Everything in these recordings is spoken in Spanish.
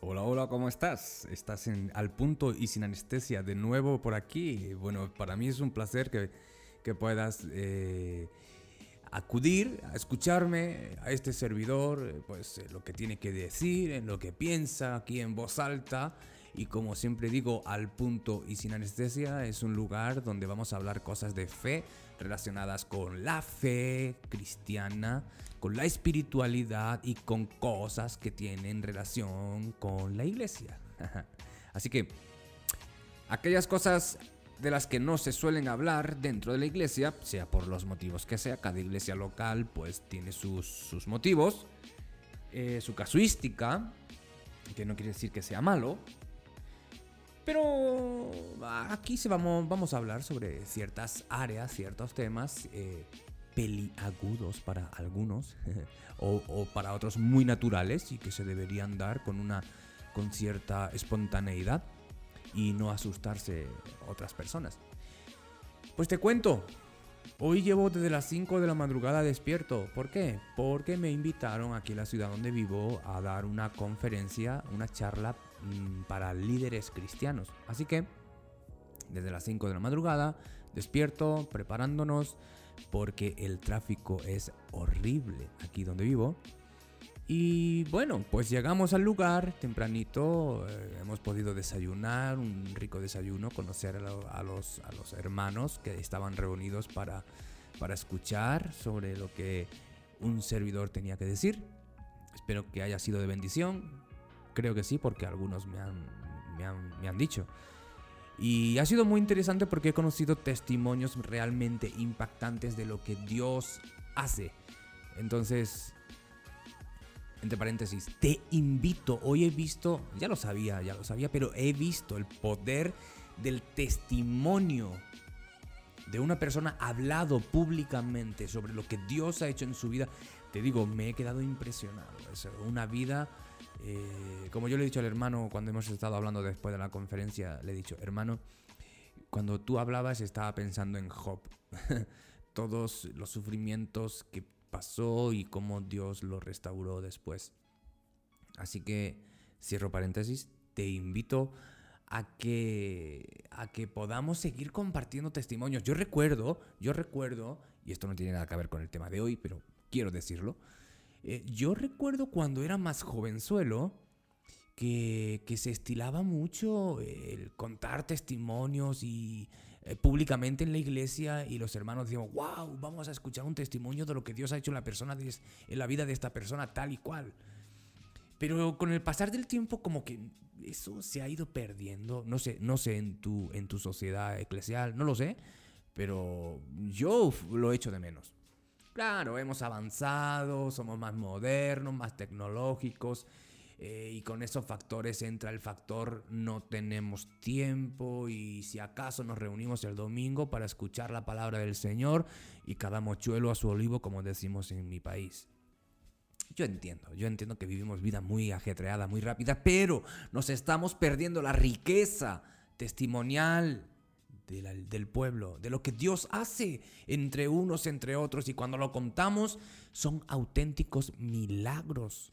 Hola, hola, ¿cómo estás? Estás en Al Punto y sin anestesia de nuevo por aquí. Bueno, para mí es un placer que, que puedas eh, acudir a escucharme a este servidor, pues lo que tiene que decir, en lo que piensa aquí en voz alta. Y como siempre digo, al punto y sin anestesia es un lugar donde vamos a hablar cosas de fe relacionadas con la fe cristiana, con la espiritualidad y con cosas que tienen relación con la iglesia. Así que aquellas cosas de las que no se suelen hablar dentro de la iglesia, sea por los motivos que sea, cada iglesia local pues tiene sus, motivos, eh, su casuística, que no quiere decir que sea malo, pero aquí se vamos, vamos a hablar sobre ciertas áreas, ciertos temas eh, peliagudos para algunos o, o, para otros muy naturales y que se deberían dar con una con cierta espontaneidad y no asustarse otras personas. Pues te cuento, hoy llevo desde las 5 de la madrugada despierto. ¿Por qué? Porque me invitaron aquí en la ciudad donde vivo a dar una conferencia, una charla Mm, para líderes cristianos. Así que, desde las 5 de la madrugada, despierto, preparándonos, porque el tráfico es horrible aquí donde vivo. Y bueno, pues llegamos al lugar tempranito, eh, hemos podido desayunar, un rico desayuno, conocer a, los, hermanos que estaban reunidos para escuchar sobre lo que un servidor tenía que decir. Espero que haya sido de bendición, creo que sí, porque algunos me han, me han, dicho. Y ha sido muy interesante porque he conocido testimonios realmente impactantes de lo que Dios hace. Entonces, entre paréntesis, te invito, hoy he visto, ya lo sabía, ya lo sabía, pero he visto el poder del testimonio de una persona hablado públicamente sobre lo que Dios ha hecho en su vida. Te digo, me he quedado impresionado. Es una vida eh, como yo le he dicho al hermano cuando hemos estado hablando después de la conferencia, le he dicho, hermano, cuando tú hablabas estaba pensando en Job, todos los sufrimientos que pasó y cómo Dios lo restauró después. Así que, cierro paréntesis, te invito a que, a que podamos seguir compartiendo testimonios. Yo recuerdo, yo recuerdo, y esto no tiene nada que ver con el tema de hoy, pero quiero decirlo, eh, yo recuerdo cuando era más jovenzuelo que, que se estilaba mucho el contar testimonios y eh, públicamente en la iglesia y los hermanos decían, wow, vamos a escuchar un testimonio de lo que Dios ha hecho en la persona, en la vida de esta persona tal y cual. Pero con el pasar del tiempo como que eso se ha ido perdiendo, no sé, no sé en tu, en tu sociedad eclesial, no lo sé, pero yo lo echo de menos. Claro, hemos avanzado, somos más modernos, más tecnológicos. Eh, y con esos factores entra el factor no tenemos tiempo y si acaso nos reunimos el domingo para escuchar la palabra del Señor y cada mochuelo a su olivo como decimos en mi país. Yo entiendo, yo entiendo que vivimos vida muy ajetreada, muy rápida, pero nos estamos perdiendo la riqueza testimonial del pueblo, de lo que Dios hace entre unos, entre otros, y cuando lo contamos son auténticos milagros,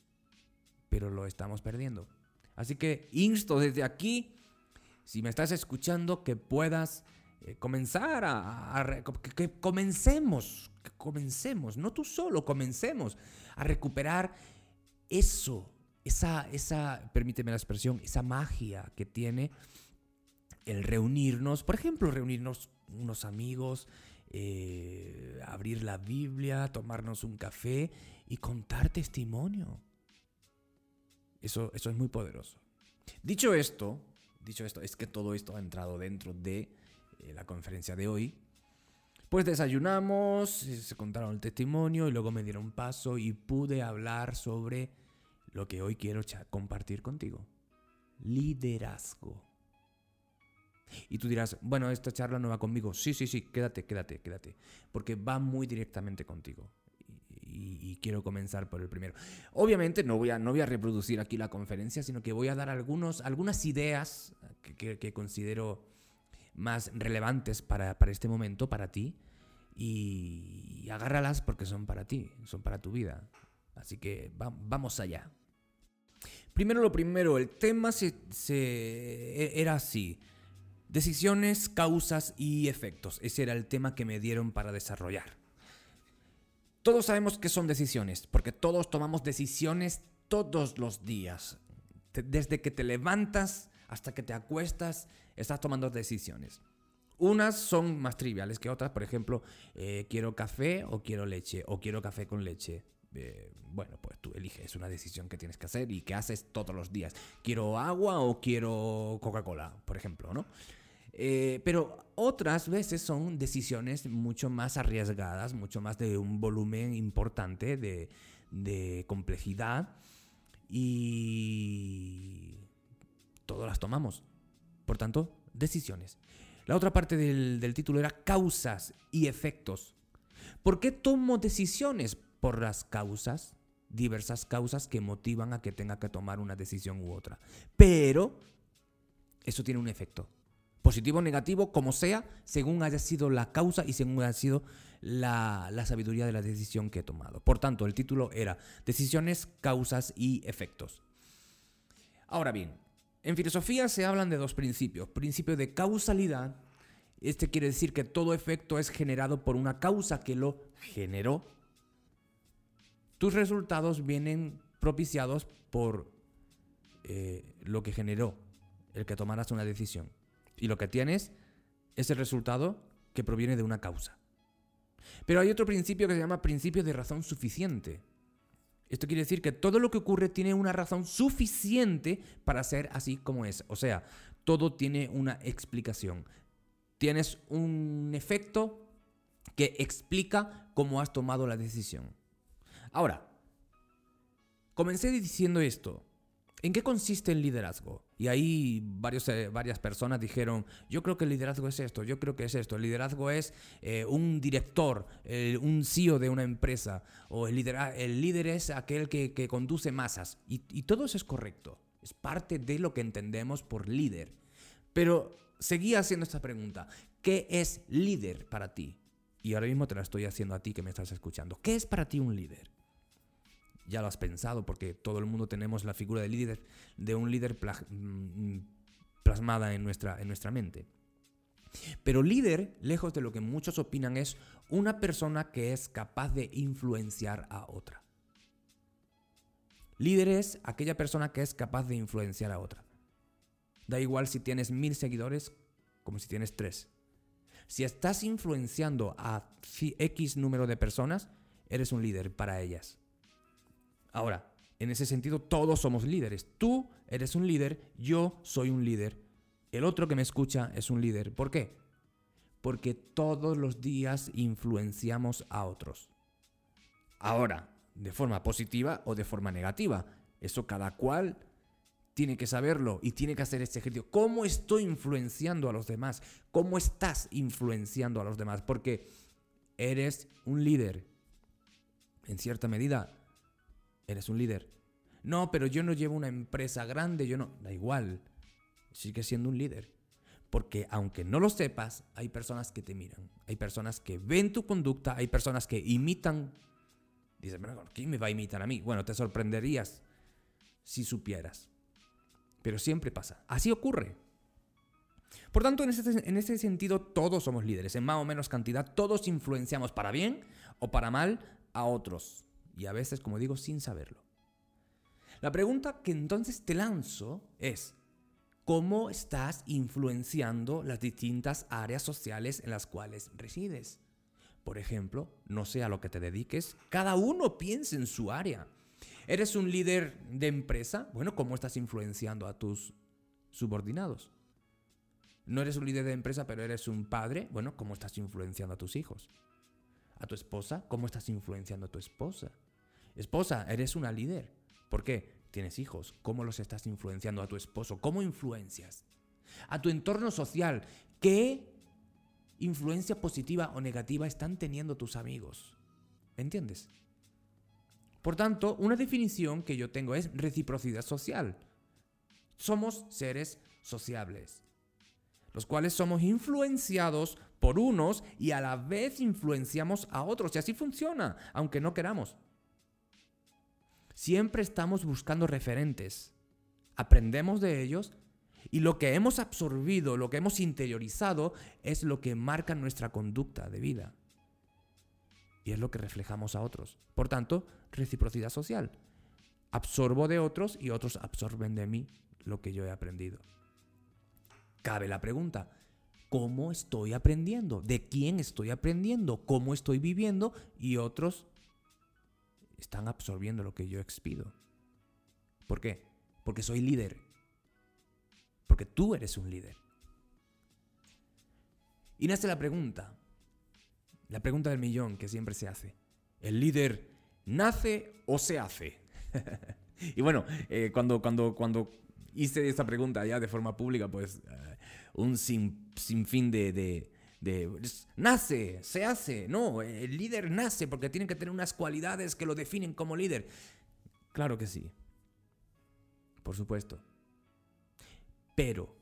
pero lo estamos perdiendo. Así que insto desde aquí, si me estás escuchando, que puedas eh, comenzar a, que, comencemos, que comencemos, no tú solo, comencemos a recuperar eso, esa, esa, permíteme la expresión, esa magia que tiene el reunirnos, por ejemplo, reunirnos unos amigos, eh, abrir la Biblia, tomarnos un café y contar testimonio. Eso, eso es muy poderoso. Dicho esto, dicho esto, es que todo esto ha entrado dentro de eh, la conferencia de hoy. Pues desayunamos, se contaron el testimonio y luego me dieron paso y pude hablar sobre lo que hoy quiero compartir contigo. Liderazgo. Y tú dirás, bueno, esta charla no va conmigo. Sí, sí, sí, quédate, quédate, quédate. Porque va muy directamente contigo. Y, quiero comenzar por el primero. Obviamente no voy, a, no voy a reproducir aquí la conferencia, sino que voy a dar algunos, algunas ideas que, considero más relevantes para, este momento, para ti. Y, agárralas porque son para ti, son para tu vida. Así que vamos allá. Primero lo primero, el tema se, e, era así. Decisiones, causas y efectos. Ese era el tema que me dieron para desarrollar. Todos sabemos que son decisiones, porque todos tomamos decisiones todos los días. Desde que te levantas hasta que te acuestas, estás tomando decisiones. Unas son más triviales que otras, por ejemplo, eh, quiero café o quiero leche, o quiero café con leche. Eh, bueno, pues tú eliges, es una decisión que tienes que hacer y que haces todos los días. ¿Quiero agua o quiero Coca-Cola, por ejemplo, no? Eh, pero otras veces son decisiones mucho más arriesgadas, mucho más de un volumen importante de, de complejidad y todas las tomamos. Por tanto, decisiones. La otra parte del, título era causas y efectos. ¿Por qué tomo decisiones? Por las causas, diversas causas que motivan a que tenga que tomar una decisión u otra. Pero eso tiene un efecto. Positivo o negativo, como sea, según haya sido la causa y según haya sido la, la sabiduría de la decisión que he tomado. Por tanto, el título era Decisiones, causas y efectos. Ahora bien, en filosofía se hablan de dos principios. Principio de causalidad. Este quiere decir que todo efecto es generado por una causa que lo generó. Tus resultados vienen propiciados por eh, lo que generó el que tomaras una decisión. Y lo que tienes es el resultado que proviene de una causa. Pero hay otro principio que se llama principio de razón suficiente. Esto quiere decir que todo lo que ocurre tiene una razón suficiente para ser así como es. O sea, todo tiene una explicación. Tienes un efecto que explica cómo has tomado la decisión. Ahora, comencé diciendo esto. ¿En qué consiste el liderazgo? Y ahí varios, eh, varias personas dijeron, yo creo que el liderazgo es esto, yo creo que es esto. El liderazgo es eh, un director, un CEO de una empresa, o el, el líder es aquel que, conduce masas. Y, y todo eso es correcto, es parte de lo que entendemos por líder. Pero seguía haciendo esta pregunta, ¿qué es líder para ti? Y ahora mismo te la estoy haciendo a ti que me estás escuchando. ¿Qué es para ti un líder? Ya lo has pensado, porque todo el mundo tenemos la figura de líder, de un líder mm, plasmada en nuestra, en nuestra mente. Pero líder, lejos de lo que muchos opinan, es una persona que es capaz de influenciar a otra. Líder es aquella persona que es capaz de influenciar a otra. Da igual si tienes mil seguidores como si tienes tres. Si estás influenciando a X número de personas, eres un líder para ellas. Ahora, en ese sentido, todos somos líderes. Tú eres un líder, yo soy un líder. El otro que me escucha es un líder. ¿Por qué? Porque todos los días influenciamos a otros. Ahora, de forma positiva o de forma negativa. Eso cada cual tiene que saberlo y tiene que hacer este ejercicio. ¿Cómo estoy influenciando a los demás? ¿Cómo estás influenciando a los demás? Porque eres un líder. En cierta medida, eres un líder. No, pero yo no llevo una empresa grande, yo no. Da igual, sigue siendo un líder. Porque aunque no lo sepas, hay personas que te miran, hay personas que ven tu conducta, hay personas que imitan. Dices, ¿quién me va a imitar a mí? Bueno, te sorprenderías si supieras. Pero siempre pasa. Así ocurre. Por tanto, en ese, en ese sentido, todos somos líderes. En más o menos cantidad, todos influenciamos para bien o para mal a otros y a veces, como digo, sin saberlo. La pregunta que entonces te lanzo es, ¿cómo estás influenciando las distintas áreas sociales en las cuales resides? Por ejemplo, no sé a lo que te dediques, cada uno piensa en su área. ¿Eres un líder de empresa? Bueno, ¿cómo estás influenciando a tus subordinados? ¿No eres un líder de empresa, pero eres un padre? Bueno, ¿cómo estás influenciando a tus hijos? ¿A tu esposa? ¿Cómo estás influenciando a tu esposa? Esposa, eres una líder. ¿Por qué? Tienes hijos. ¿Cómo los estás influenciando a tu esposo? ¿Cómo influencias? A tu entorno social. ¿Qué influencia positiva o negativa están teniendo tus amigos? ¿Me entiendes? Por tanto, una definición que yo tengo es reciprocidad social. Somos seres sociables, los cuales somos influenciados por unos y a la vez influenciamos a otros. Y así funciona, aunque no queramos. Siempre estamos buscando referentes. aprendemos de ellos y lo que hemos absorbido, lo que hemos interiorizado es lo que marca nuestra conducta de vida. Y es lo que reflejamos a otros. Por tanto, reciprocidad social. Absorbo de otros y otros absorben de mí lo que yo he aprendido. Cabe la pregunta, ¿cómo estoy aprendiendo? ¿De quién estoy aprendiendo? ¿Cómo estoy viviendo? Y otros están absorbiendo lo que yo expido. ¿Por qué? Porque soy líder. Porque tú eres un líder. Y nace la pregunta, la pregunta del millón que siempre se hace. ¿El líder nace o se hace? y bueno, eh, cuando, cuando, cuando hice esta pregunta ya de forma pública, pues eh, un sin, sinfín de, de, de, Nace, se hace. No, el líder nace porque tiene que tener unas cualidades que lo definen como líder. Claro que sí. Por supuesto. Pero,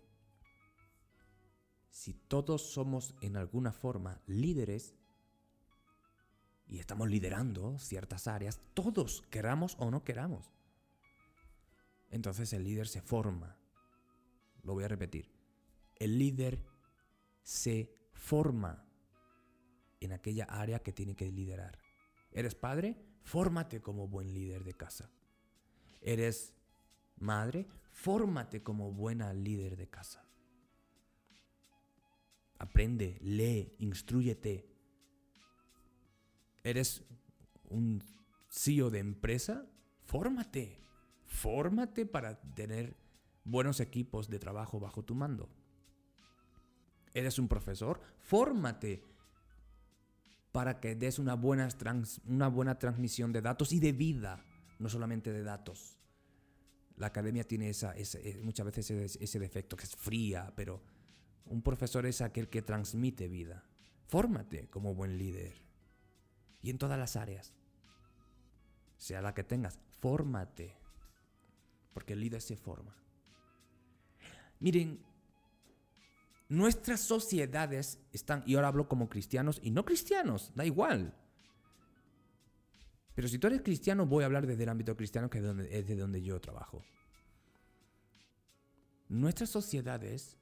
si todos somos en alguna forma líderes, y estamos liderando ciertas áreas, todos queramos o no queramos, entonces el líder se forma. Lo voy a repetir. El líder se forma en aquella área que tiene que liderar. ¿Eres padre? Fórmate como buen líder de casa. ¿Eres madre? Fórmate como buena líder de casa. Aprende, lee, instruyete. ¿Eres un CEO de empresa? Fórmate. Fórmate para tener buenos equipos de trabajo bajo tu mando. ¿Eres un profesor? Fórmate para que des una buena, una buena transmisión de datos y de vida, no solamente de datos. La academia tiene esa, eh, muchas veces ese, ese defecto, que es fría, pero un profesor es aquel que transmite vida. Fórmate como buen líder. Y en todas las áreas. Sea la que tengas, fórmate. Porque el líder se forma. Miren, nuestras sociedades están, y ahora hablo como cristianos y no cristianos, da igual. Pero si tú eres cristiano, voy a hablar desde el ámbito cristiano, que es, donde, de donde yo trabajo. Nuestras sociedades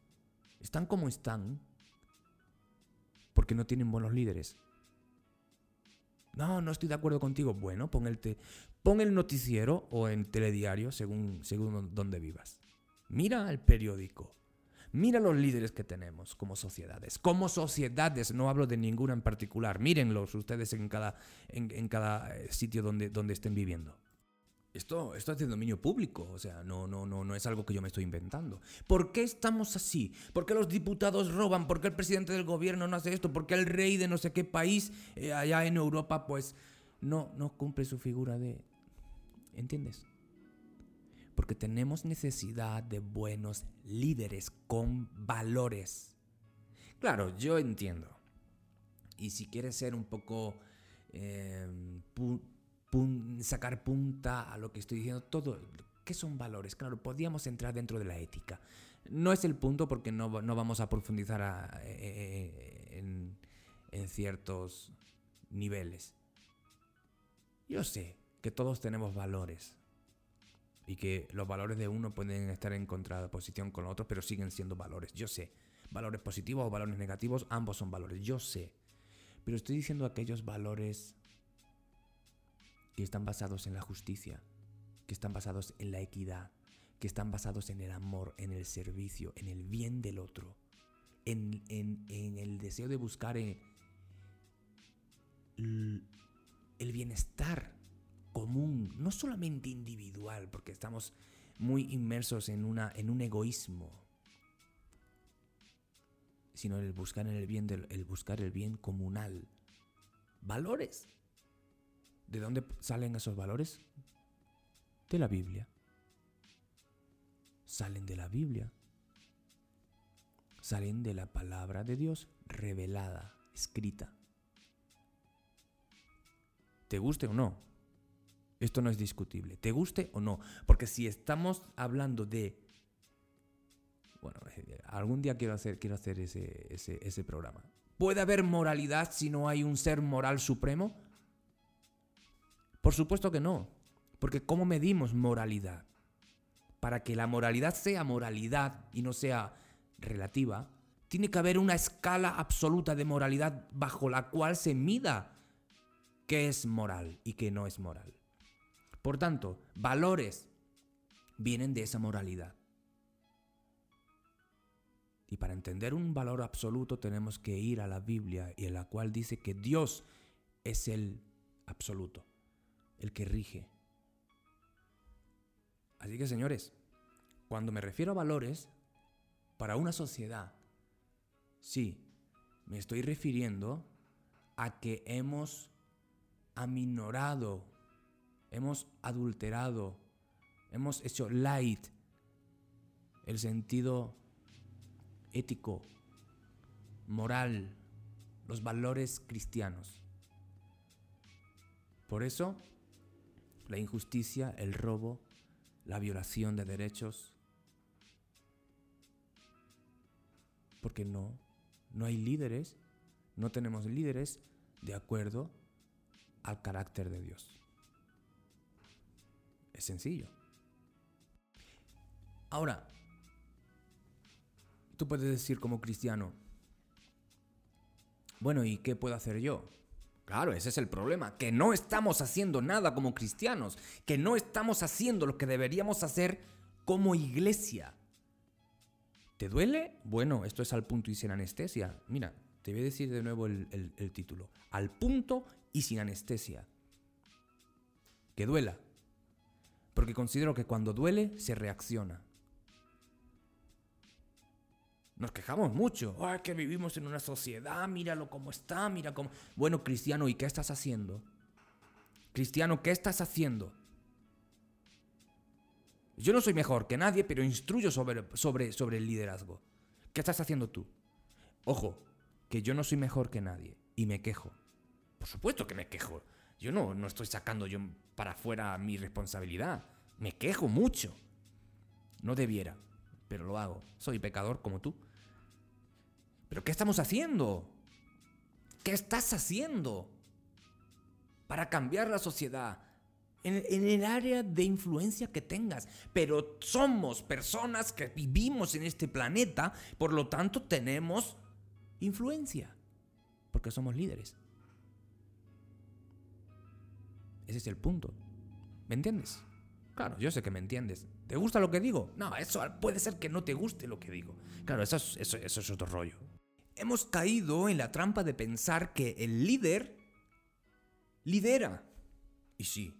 están como están porque no tienen buenos líderes. No, no estoy de acuerdo contigo. Bueno, pon el, pon el noticiero o en telediario según, según donde vivas. Mira el periódico. Mira los líderes que tenemos como sociedades. Como sociedades, no hablo de ninguna en particular. Mírenlos ustedes en cada, en, cada eh, sitio donde, donde estén viviendo. Esto, esto es de dominio público, o sea, no, no, no, no es algo que yo me estoy inventando. ¿Por qué estamos así? ¿Por qué los diputados roban? ¿Por qué el presidente del gobierno no hace esto? ¿Por qué el rey de no sé qué país eh, allá en Europa pues no, no cumple su figura de... ¿Entiendes? Porque tenemos necesidad de buenos líderes con valores. Claro, yo entiendo. Y si quieres ser un poco... Em, sacar punta a lo que estoy diciendo, todo... ¿Qué son valores? Claro, podríamos entrar dentro de la ética. No es el punto porque no, vamos a profundizar eh, eh, en, en ciertos niveles. Yo sé que todos tenemos valores, y que los valores de uno pueden estar en contraposición con los otros, pero siguen siendo valores. Yo sé, valores positivos o valores negativos, ambos son valores, yo sé. Pero estoy diciendo aquellos valores que están basados en la justicia, que están basados en la equidad, que están basados en el amor, en el servicio, en el bien del otro, en, el deseo de buscar eh, el bienestar común, no solamente individual, porque estamos muy inmersos en, una, en un egoísmo, sino el buscar el bien, el buscar el bien comunal. Valores. ¿De dónde salen esos valores? De la Biblia. Salen de la Biblia. Salen de la palabra de Dios revelada, escrita. ¿Te guste o no? Esto no es discutible, te guste o no. Porque si estamos hablando de... Bueno, eh, algún día quiero hacer, quiero hacer ese, ese, programa. ¿Puede haber moralidad si no hay un ser moral supremo? Por supuesto que no. Porque ¿cómo medimos moralidad? para que la moralidad sea moralidad y no sea relativa, tiene que haber una escala absoluta de moralidad bajo la cual se mida qué es moral y qué no es moral. Por tanto, valores vienen de esa moralidad. Y para entender un valor absoluto tenemos que ir a la Biblia y en la cual dice que Dios es el absoluto, el que rige. Así que señores, cuando me refiero a valores, para una sociedad, sí, me estoy refiriendo a que hemos aminorado, hemos adulterado, hemos hecho light el sentido ético, moral, los valores cristianos. Por eso, la injusticia, el robo, la violación de derechos, porque no, no hay líderes, no tenemos líderes de acuerdo al carácter de Dios. Es sencillo. Ahora, Tú puedes decir como cristiano, bueno, ¿y qué puedo hacer yo? Claro, ese es el problema, que no estamos haciendo nada como cristianos, que no estamos haciendo lo que deberíamos hacer como iglesia. ¿Te duele? Bueno, esto es al punto y sin anestesia. Mira, te voy a decir de nuevo el, el título. Al punto y sin anestesia. Que duela. Porque considero que cuando duele se reacciona. Nos quejamos mucho. Ay, que vivimos en una sociedad, míralo cómo está, mira cómo. Bueno, cristiano, ¿y qué estás haciendo? Cristiano, ¿qué estás haciendo? Yo no soy mejor que nadie, pero instruyo sobre, sobre, sobre el liderazgo. ¿Qué estás haciendo tú? Ojo, que yo no soy mejor que nadie y me quejo. Por supuesto que me quejo. Yo no, no estoy sacando yo para afuera mi responsabilidad. Me quejo mucho. No debiera, pero lo hago. Soy pecador como tú. ¿Pero qué estamos haciendo? ¿Qué estás haciendo para cambiar la sociedad? En, el área de influencia que tengas. Pero somos personas que vivimos en este planeta, por lo tanto tenemos influencia, porque somos líderes. Ese es el punto. ¿Me entiendes? Claro, yo sé que me entiendes. ¿Te gusta lo que digo? No, eso puede ser que no te guste lo que digo. Claro, eso eso es otro rollo. Hemos caído en la trampa de pensar que el líder lidera. Y sí,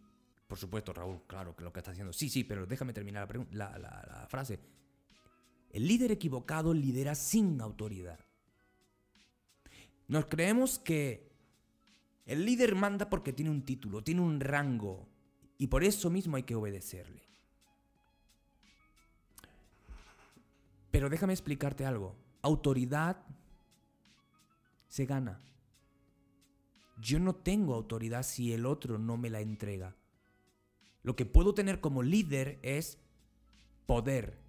por supuesto, Raúl, claro que lo que está haciendo. Sí, sí, pero déjame terminar la frase. El líder equivocado lidera sin autoridad. Nos creemos que el líder manda porque tiene un título, tiene un rango, y por eso mismo hay que obedecerle. Pero déjame explicarte algo. Autoridad se gana. Yo no tengo autoridad si el otro no me la entrega. Lo que puedo tener como líder es poder.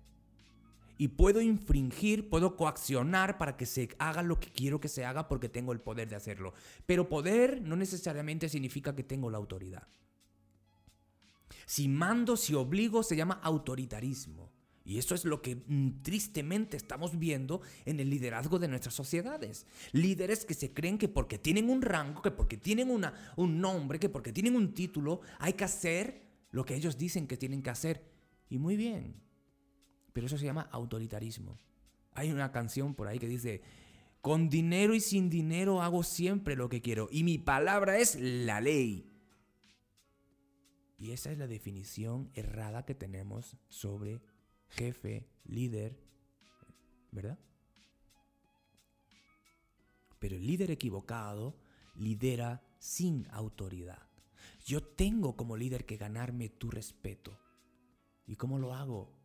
Y puedo infringir, puedo coaccionar para que se haga lo que quiero que se haga porque tengo el poder de hacerlo. Pero poder no necesariamente significa que tengo la autoridad. Si mando, si obligo, se llama autoritarismo. Y eso es lo que mm, tristemente estamos viendo en el liderazgo de nuestras sociedades. Líderes que se creen que porque tienen un rango, que porque tienen una, un nombre, que porque tienen un título, hay que hacer lo que ellos dicen que tienen que hacer. Y muy bien. Pero eso se llama autoritarismo. Hay una canción por ahí que dice, con dinero y sin dinero hago siempre lo que quiero. Y mi palabra es la ley. Y esa es la definición errada que tenemos sobre jefe, líder, ¿verdad? Pero el líder equivocado lidera sin autoridad. Yo tengo como líder que ganarme tu respeto. ¿Y cómo lo hago?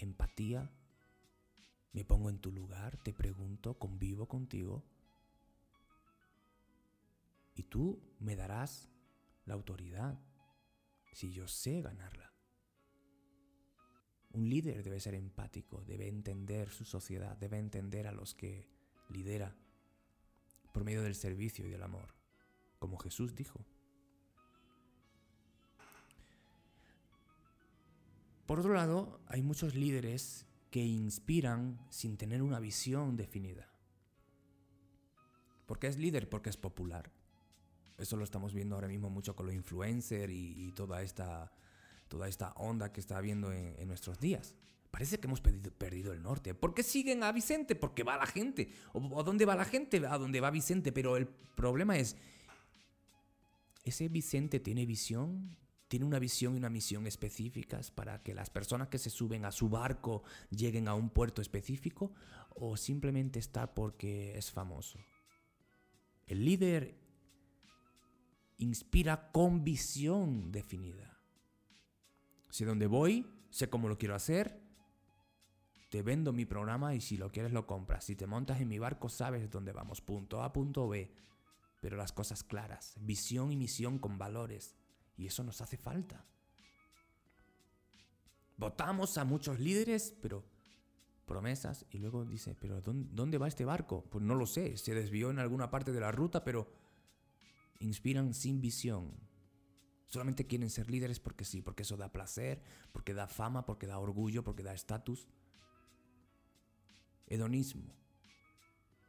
Empatía. Me pongo en tu lugar, te pregunto, convivo contigo. Y tú me darás la autoridad si yo sé ganarla. Un líder debe ser empático, debe entender su sociedad, debe entender a los que lidera por medio del servicio y del amor, como Jesús dijo. Por otro lado, hay muchos líderes que inspiran sin tener una visión definida. ¿Por qué es líder? Porque es popular. Eso lo estamos viendo ahora mismo mucho con los influencers y, toda, esta, toda esta onda que está habiendo en, nuestros días. Parece que hemos perdido, el norte. ¿Por qué siguen a Vicente? Porque va la gente. ¿O dónde va la gente? A dónde va Vicente. Pero el problema es, ¿ese Vicente tiene visión? ¿Tiene una visión y una misión específicas para que las personas que se suben a su barco lleguen a un puerto específico? ¿O simplemente está porque es famoso? El líder inspira con visión definida. Si donde voy, sé cómo lo quiero hacer, te vendo mi programa y si lo quieres lo compras. Si te montas en mi barco sabes dónde vamos, punto A, punto B. Pero las cosas claras, visión y misión con valores. Y eso nos hace falta. Votamos a muchos líderes, pero promesas y luego dice, pero ¿dónde va este barco? Pues no lo sé, se desvió en alguna parte de la ruta, pero inspiran sin visión. Solamente quieren ser líderes porque sí, porque eso da placer, porque da fama, porque da orgullo, porque da estatus. Hedonismo.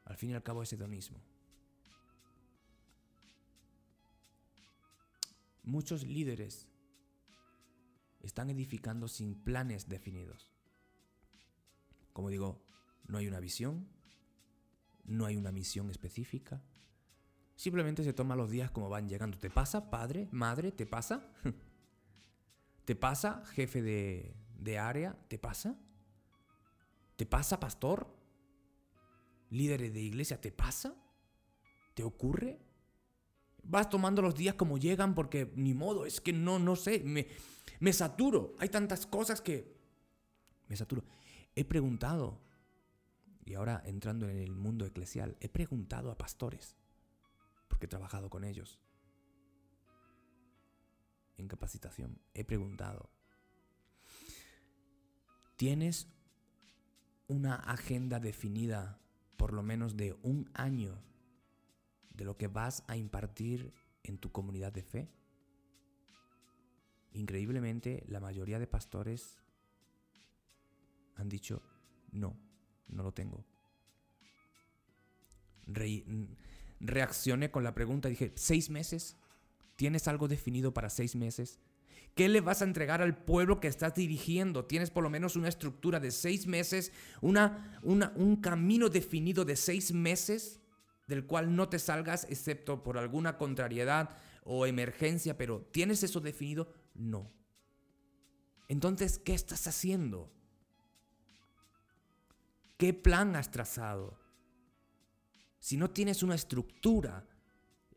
Al fin y al cabo es hedonismo. Muchos líderes están edificando sin planes definidos. Como digo, no hay una visión, no hay una misión específica. Simplemente se toma los días como van llegando. ¿Te pasa, padre, madre? ¿Te pasa? ¿Te pasa, jefe de, de área? ¿Te pasa? ¿Te pasa, pastor? ¿Líderes de iglesia? ¿Te pasa? ¿Te ocurre? Vas tomando los días como llegan porque ni modo, es que no, no sé, me, me saturo. Hay tantas cosas que me saturo. He preguntado, y ahora entrando en el mundo eclesial, he preguntado a pastores, porque he trabajado con ellos en capacitación, he preguntado, ¿tienes una agenda definida por lo menos de un año de lo que vas a impartir en tu comunidad de fe? Increíblemente, la mayoría de pastores han dicho, no, no lo tengo. reaccioné con la pregunta, dije, ¿seis meses? ¿Tienes algo definido para seis meses? ¿Qué le vas a entregar al pueblo que estás dirigiendo? ¿Tienes por lo menos una estructura de seis meses? Una, ¿Un camino definido de seis meses? Del cual no te salgas excepto por alguna contrariedad o emergencia, pero ¿tienes eso definido? No. Entonces, ¿qué estás haciendo? ¿Qué plan has trazado? Si no tienes una estructura,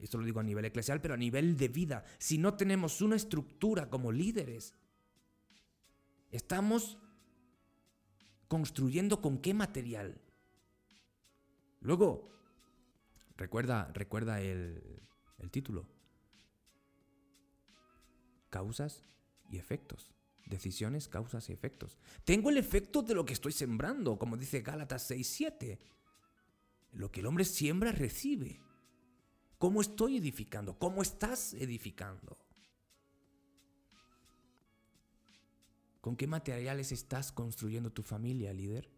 esto lo digo a nivel eclesial, pero a nivel de vida, si no tenemos una estructura como líderes, estamos construyendo con qué material. Luego, recuerda, recuerda el, el título. Causas y efectos. Decisiones, causas y efectos. Tengo el efecto de lo que estoy sembrando, como dice Gálatas 6.7. Lo que el hombre siembra recibe. ¿Cómo estoy edificando? ¿Cómo estás edificando? ¿Con qué materiales estás construyendo tu familia, líder?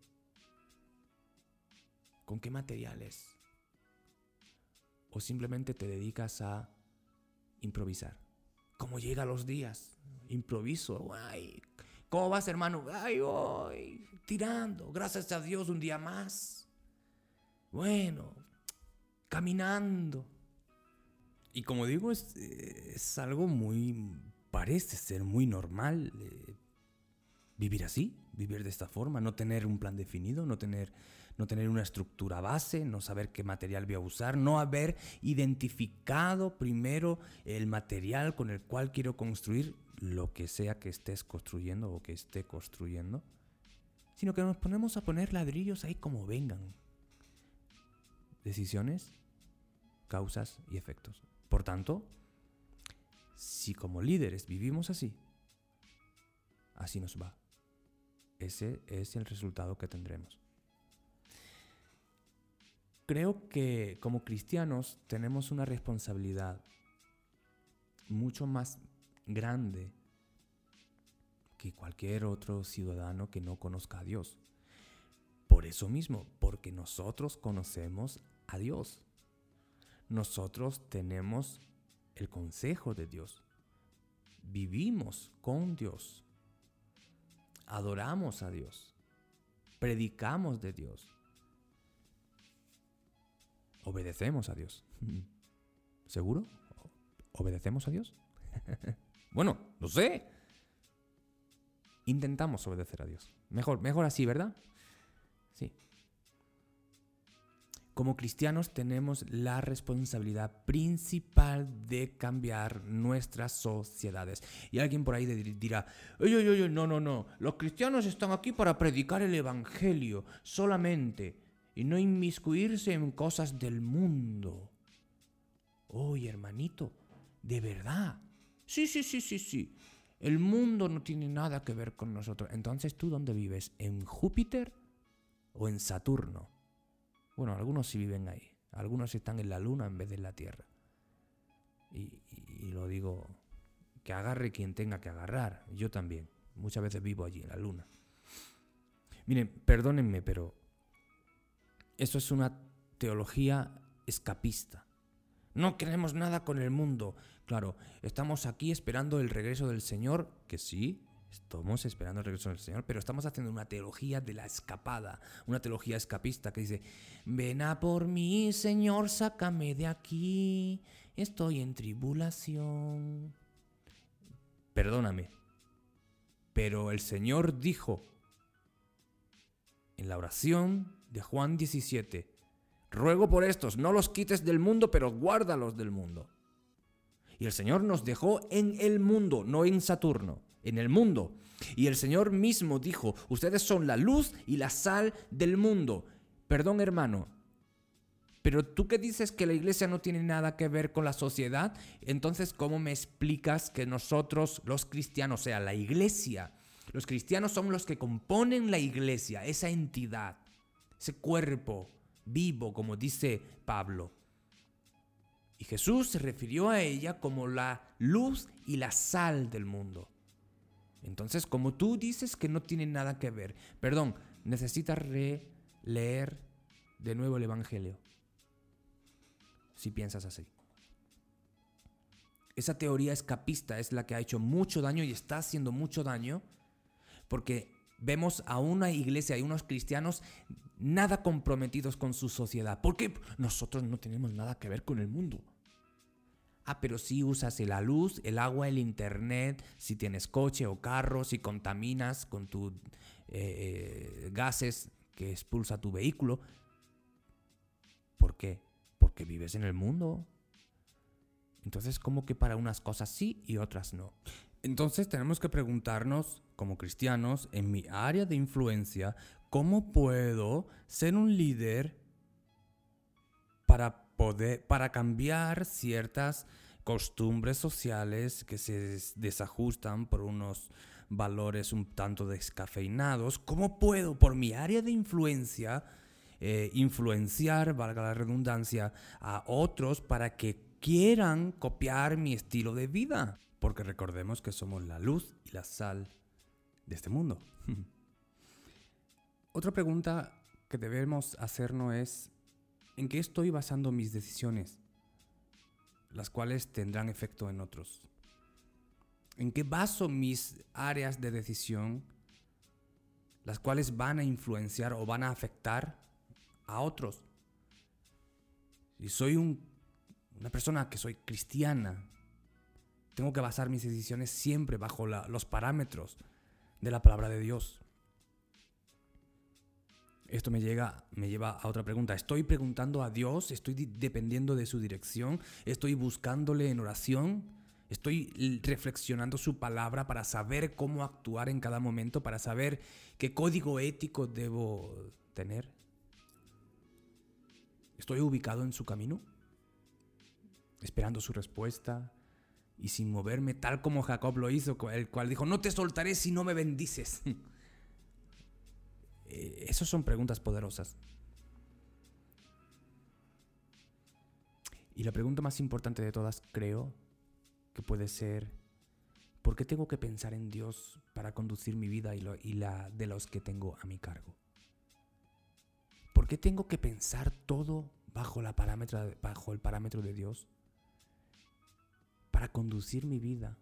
¿Con qué materiales? ¿O simplemente te dedicas a improvisar? ¿Cómo llega los días? improviso. Ay, ¿Cómo vas, hermano? Ay, voy tirando. Gracias a Dios un día más. Bueno, caminando. Y como digo, es, es algo muy, parece ser muy normal eh, vivir así, vivir de esta forma, no tener un plan definido, no tener, no tener una estructura base, no saber qué material voy a usar, no haber identificado primero el material con el cual quiero construir lo que sea que estés construyendo o que esté construyendo, sino que nos ponemos a poner ladrillos ahí como vengan. Decisiones, causas y efectos. Por tanto, si como líderes vivimos así, así nos va. Ese es el resultado que tendremos. Creo que como cristianos tenemos una responsabilidad mucho más grande que cualquier otro ciudadano que no conozca a Dios. Por eso mismo, porque nosotros conocemos a Dios. Nosotros tenemos el consejo de Dios. Vivimos con Dios. Adoramos a Dios. Predicamos de Dios. Obedecemos a Dios. ¿Seguro? ¿Obedecemos a Dios? bueno, no sé. Intentamos obedecer a Dios. Mejor, mejor así, ¿verdad? Sí. Como cristianos tenemos la responsabilidad principal de cambiar nuestras sociedades. Y alguien por ahí dirá, oye, oye, oye, no, no, no, los cristianos están aquí para predicar el Evangelio solamente y no inmiscuirse en cosas del mundo. Oye, hermanito, de verdad. Sí, sí, sí, sí, sí. El mundo no tiene nada que ver con nosotros. Entonces, ¿tú dónde vives? ¿En Júpiter o en Saturno? Bueno, algunos sí viven ahí. Algunos están en la luna en vez de en la tierra. Y, lo digo, que agarre quien tenga que agarrar. Yo también. Muchas veces vivo allí, en la luna. Miren, perdónenme, pero eso es una teología escapista. No queremos nada con el mundo. Claro, estamos aquí esperando el regreso del Señor, que sí, Estamos esperando el regreso del Señor, pero estamos haciendo una teología de la escapada, una teología escapista que dice, ven a por mí, Señor, sácame de aquí, estoy en tribulación. Perdóname, pero el Señor dijo en la oración de Juan 17, ruego por estos, no los quites del mundo, pero guárdalos del mundo. Y el Señor nos dejó en el mundo, no en Saturno en el mundo. Y el Señor mismo dijo, ustedes son la luz y la sal del mundo. Perdón hermano, pero tú que dices que la iglesia no tiene nada que ver con la sociedad, entonces ¿cómo me explicas que nosotros los cristianos, o sea, la iglesia, los cristianos son los que componen la iglesia, esa entidad, ese cuerpo vivo, como dice Pablo? Y Jesús se refirió a ella como la luz y la sal del mundo. Entonces, como tú dices que no tiene nada que ver, perdón, necesitas releer de nuevo el Evangelio. Si piensas así. Esa teoría escapista es la que ha hecho mucho daño y está haciendo mucho daño porque vemos a una iglesia y unos cristianos nada comprometidos con su sociedad. Porque nosotros no tenemos nada que ver con el mundo. Ah, pero si usas la luz, el agua, el internet, si tienes coche o carro, si contaminas con tus eh, eh, gases que expulsa tu vehículo. ¿Por qué? Porque vives en el mundo. Entonces, como que para unas cosas sí y otras no. Entonces tenemos que preguntarnos, como cristianos, en mi área de influencia, ¿cómo puedo ser un líder para poder, para cambiar ciertas costumbres sociales que se desajustan por unos valores un tanto descafeinados, ¿cómo puedo por mi área de influencia eh, influenciar, valga la redundancia, a otros para que quieran copiar mi estilo de vida? Porque recordemos que somos la luz y la sal de este mundo. Otra pregunta que debemos hacernos es, ¿En qué estoy basando mis decisiones? Las cuales tendrán efecto en otros. ¿En qué baso mis áreas de decisión? Las cuales van a influenciar o van a afectar a otros. Si soy una persona que soy cristiana, tengo que basar mis decisiones siempre bajo los parámetros de la palabra de Dios. Esto me, llega, me lleva a otra pregunta. ¿Estoy preguntando a Dios? ¿Estoy dependiendo de su dirección? ¿Estoy buscándole en oración? ¿Estoy reflexionando su palabra para saber cómo actuar en cada momento? ¿Para saber qué código ético debo tener? ¿Estoy ubicado en su camino? Esperando su respuesta y sin moverme tal como Jacob lo hizo, el cual dijo, no te soltaré si no me bendices. Eh, esas son preguntas poderosas. Y la pregunta más importante de todas, creo, que puede ser, ¿Por qué tengo que pensar en Dios para conducir mi vida y, la de los que tengo a mi cargo? ¿Por qué tengo que pensar todo bajo el parámetro de Dios para conducir mi vida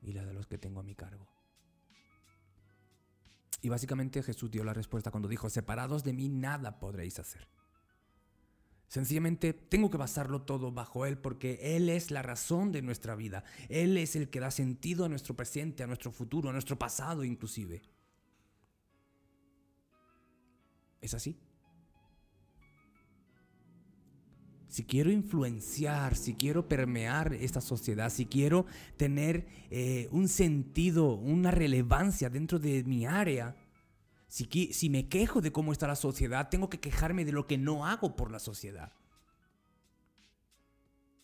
y la de los que tengo a mi cargo? Y básicamente Jesús dio la respuesta cuando dijo, separados de mí nada podréis hacer. Sencillamente tengo que basarlo todo bajo Él porque Él es la razón de nuestra vida. Él es el que da sentido a nuestro presente, a nuestro futuro, a nuestro pasado inclusive. ¿Es así? Si quiero influenciar, si quiero permear esta sociedad, si quiero tener eh, un sentido, una relevancia dentro de mi área, si, me quejo de cómo está la sociedad, tengo que quejarme de lo que no hago por la sociedad.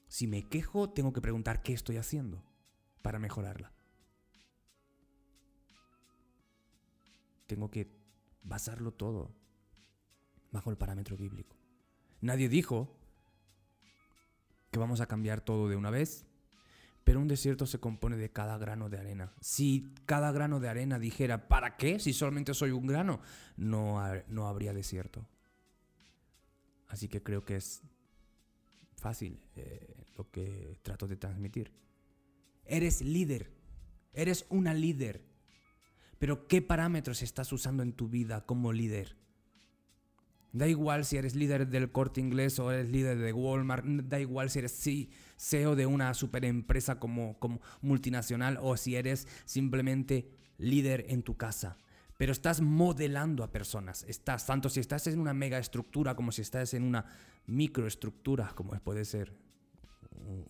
Si me quejo, tengo que preguntar qué estoy haciendo para mejorarla. Tengo que basarlo todo bajo el parámetro bíblico. Nadie dijo que vamos a cambiar todo de una vez, pero un desierto se compone de cada grano de arena. Si cada grano de arena dijera, ¿para qué? Si solamente soy un grano, no, no habría desierto. Así que creo que es fácil eh, lo que trato de transmitir. Eres líder, eres una líder, pero ¿qué parámetros estás usando en tu vida como líder? Da igual si eres líder del corte inglés o eres líder de Walmart, da igual si eres CEO de una super empresa como, como multinacional o si eres simplemente líder en tu casa. Pero estás modelando a personas. Estás, tanto si estás en una mega estructura como si estás en una microestructura, como puede ser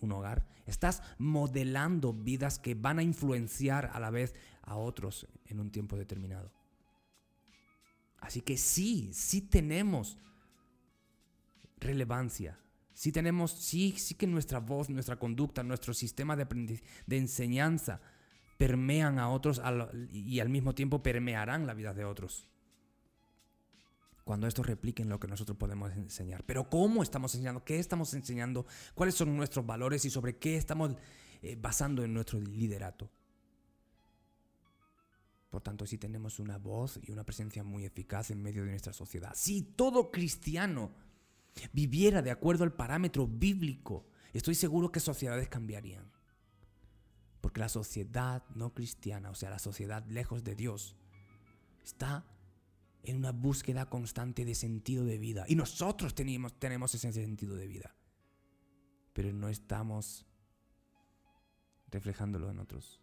un hogar. Estás modelando vidas que van a influenciar a la vez a otros en un tiempo determinado. Así que sí, sí tenemos relevancia. Sí tenemos, sí, sí que nuestra voz, nuestra conducta, nuestro sistema de, de enseñanza permean a otros y al mismo tiempo permearán la vida de otros. Cuando estos repliquen lo que nosotros podemos enseñar. Pero ¿cómo estamos enseñando? ¿Qué estamos enseñando? ¿Cuáles son nuestros valores y sobre qué estamos eh, basando en nuestro liderato? Por tanto, sí tenemos una voz y una presencia muy eficaz en medio de nuestra sociedad. Si todo cristiano viviera de acuerdo al parámetro bíblico, estoy seguro que sociedades cambiarían. Porque la sociedad no cristiana, o sea, la sociedad lejos de Dios, está en una búsqueda constante de sentido de vida. Y nosotros tenemos, tenemos ese sentido de vida. Pero no estamos reflejándolo en otros.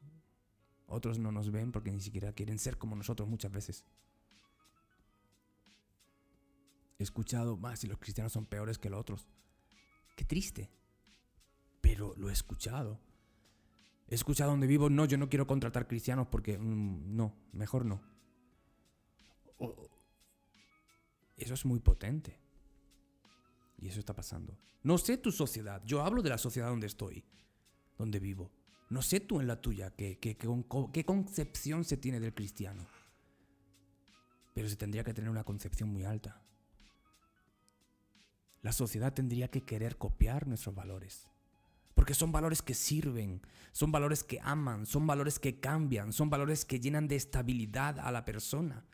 Otros no nos ven porque ni siquiera quieren ser como nosotros muchas veces. He escuchado más si los cristianos son peores que los otros. Qué triste. Pero lo he escuchado. He escuchado donde vivo, no, yo no quiero contratar cristianos porque mm, no, mejor no. eso es muy potente. Y eso está pasando. No sé tu sociedad, yo hablo de la sociedad donde estoy, donde vivo. No sé tú en la tuya qué, qué, qué, concepción se tiene del cristiano. Pero se tendría que tener una concepción muy alta. La sociedad tendría que querer copiar nuestros valores. Porque son valores que sirven, son valores que aman, son valores que cambian, son valores que llenan de estabilidad a la persona.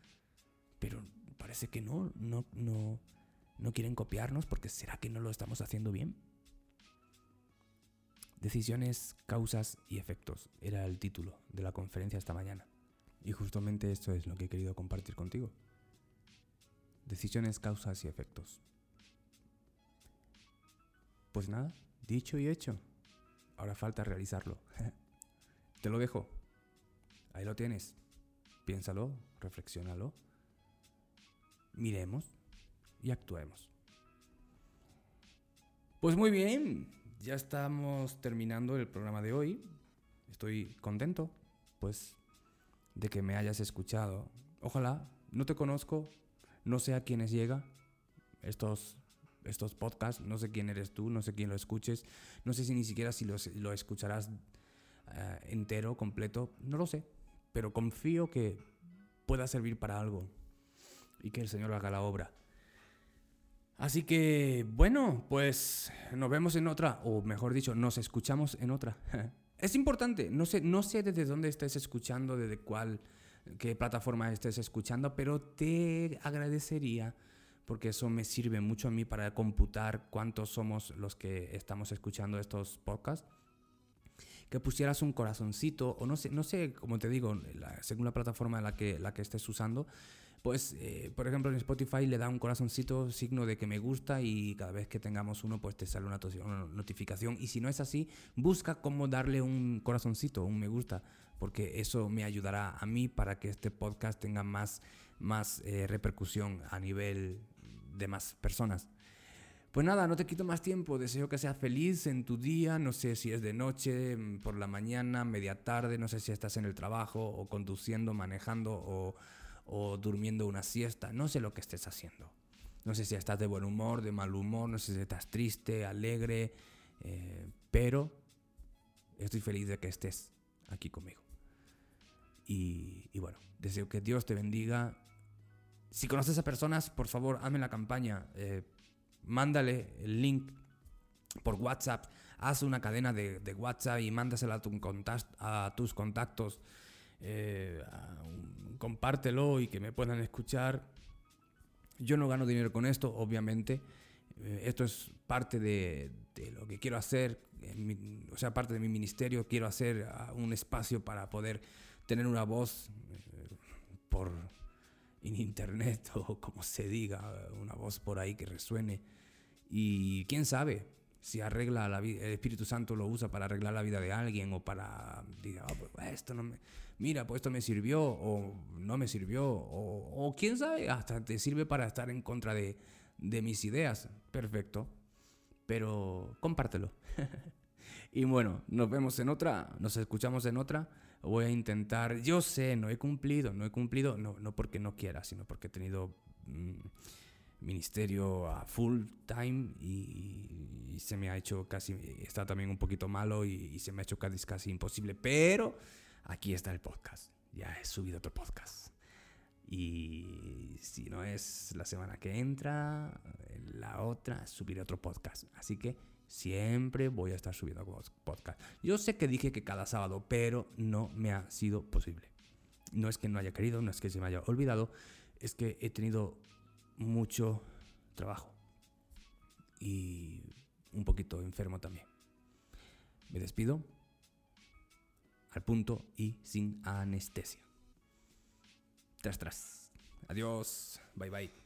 Pero parece que no, no, no, no quieren copiarnos porque ¿será que no lo estamos haciendo bien? Decisiones, causas y efectos era el título de la conferencia esta mañana. Y justamente esto es lo que he querido compartir contigo. Decisiones, causas y efectos. Pues nada, dicho y hecho. Ahora falta realizarlo. Te lo dejo. Ahí lo tienes. Piénsalo, reflexiónalo. Miremos y actuemos. Pues muy bien, ya estamos terminando el programa de hoy. Estoy contento, pues, de que me hayas escuchado. Ojalá, no te conozco, no sé a quiénes llega estos, estos podcasts, no sé quién eres tú, no sé quién lo escuches, no sé si ni siquiera si lo, escucharás eh, entero, completo, no lo sé, pero confío que pueda servir para algo y que el Señor haga la obra. Así que, bueno, pues nos vemos en otra, o mejor dicho, nos escuchamos en otra. es importante, no sé, no sé desde dónde estés escuchando, desde cuál, qué plataforma estés escuchando, pero te agradecería, porque eso me sirve mucho a mí para computar cuántos somos los que estamos escuchando estos podcasts que pusieras un corazoncito, o no sé, no sé, como te digo, según la plataforma la que, la que estés usando, pues, eh, por ejemplo, en Spotify le da un corazoncito, signo de que me gusta, y cada vez que tengamos uno, pues te sale una, una notificación. Y si no es así, busca cómo darle un corazoncito, un me gusta, porque eso me ayudará a mí para que este podcast tenga más, más eh, repercusión a nivel de más personas. Pues nada, no te quito más tiempo, deseo que seas feliz en tu día, no sé si es de noche, mm, por la mañana, media tarde, no sé si estás en el trabajo o conduciendo, manejando o, durmiendo una siesta, no sé lo que estés haciendo. No sé si estás de buen humor, de mal humor, no sé si estás triste, alegre, eh, pero estoy feliz de que estés aquí conmigo. Y, bueno, deseo que Dios te bendiga. Si conoces a personas, por favor, hazme la campaña. Eh, mándale el link por WhatsApp, haz una cadena de, WhatsApp y mándasela a, tus contactos, eh, compártelo y que me puedan escuchar. Yo no gano dinero con esto, obviamente. Eh, esto es parte de, lo que quiero hacer, o sea, parte de mi ministerio. Quiero hacer ah, un espacio para poder tener una voz eh, por en internet o como se diga, una voz por ahí que resuene. Y quién sabe si arregla la vida, el Espíritu Santo lo usa para arreglar la vida de alguien o para, diga, ah, pues, esto no me, mira, pues esto me sirvió o no me sirvió o, o quién sabe, hasta te sirve para estar en contra de, de mis ideas. Perfecto. Pero compártelo. y bueno, nos vemos en otra, nos escuchamos en otra voy a intentar, yo sé, no he cumplido, no he cumplido, no, no porque no quiera, sino porque he tenido mm, ministerio a full time y, se me ha hecho casi, está también un poquito malo y, se me ha hecho casi, casi imposible, pero aquí está el podcast, ya he subido otro podcast. Y si no es la semana que entra, la otra, subiré otro podcast. Así que Siempre voy a estar subiendo podcast. Yo sé que dije que cada sábado, pero no me ha sido posible. No es que no haya querido, no es que se me haya olvidado, es que he tenido mucho trabajo y un poquito enfermo también. Me despido al punto y sin anestesia. Tras, tras. Adiós. Bye, bye.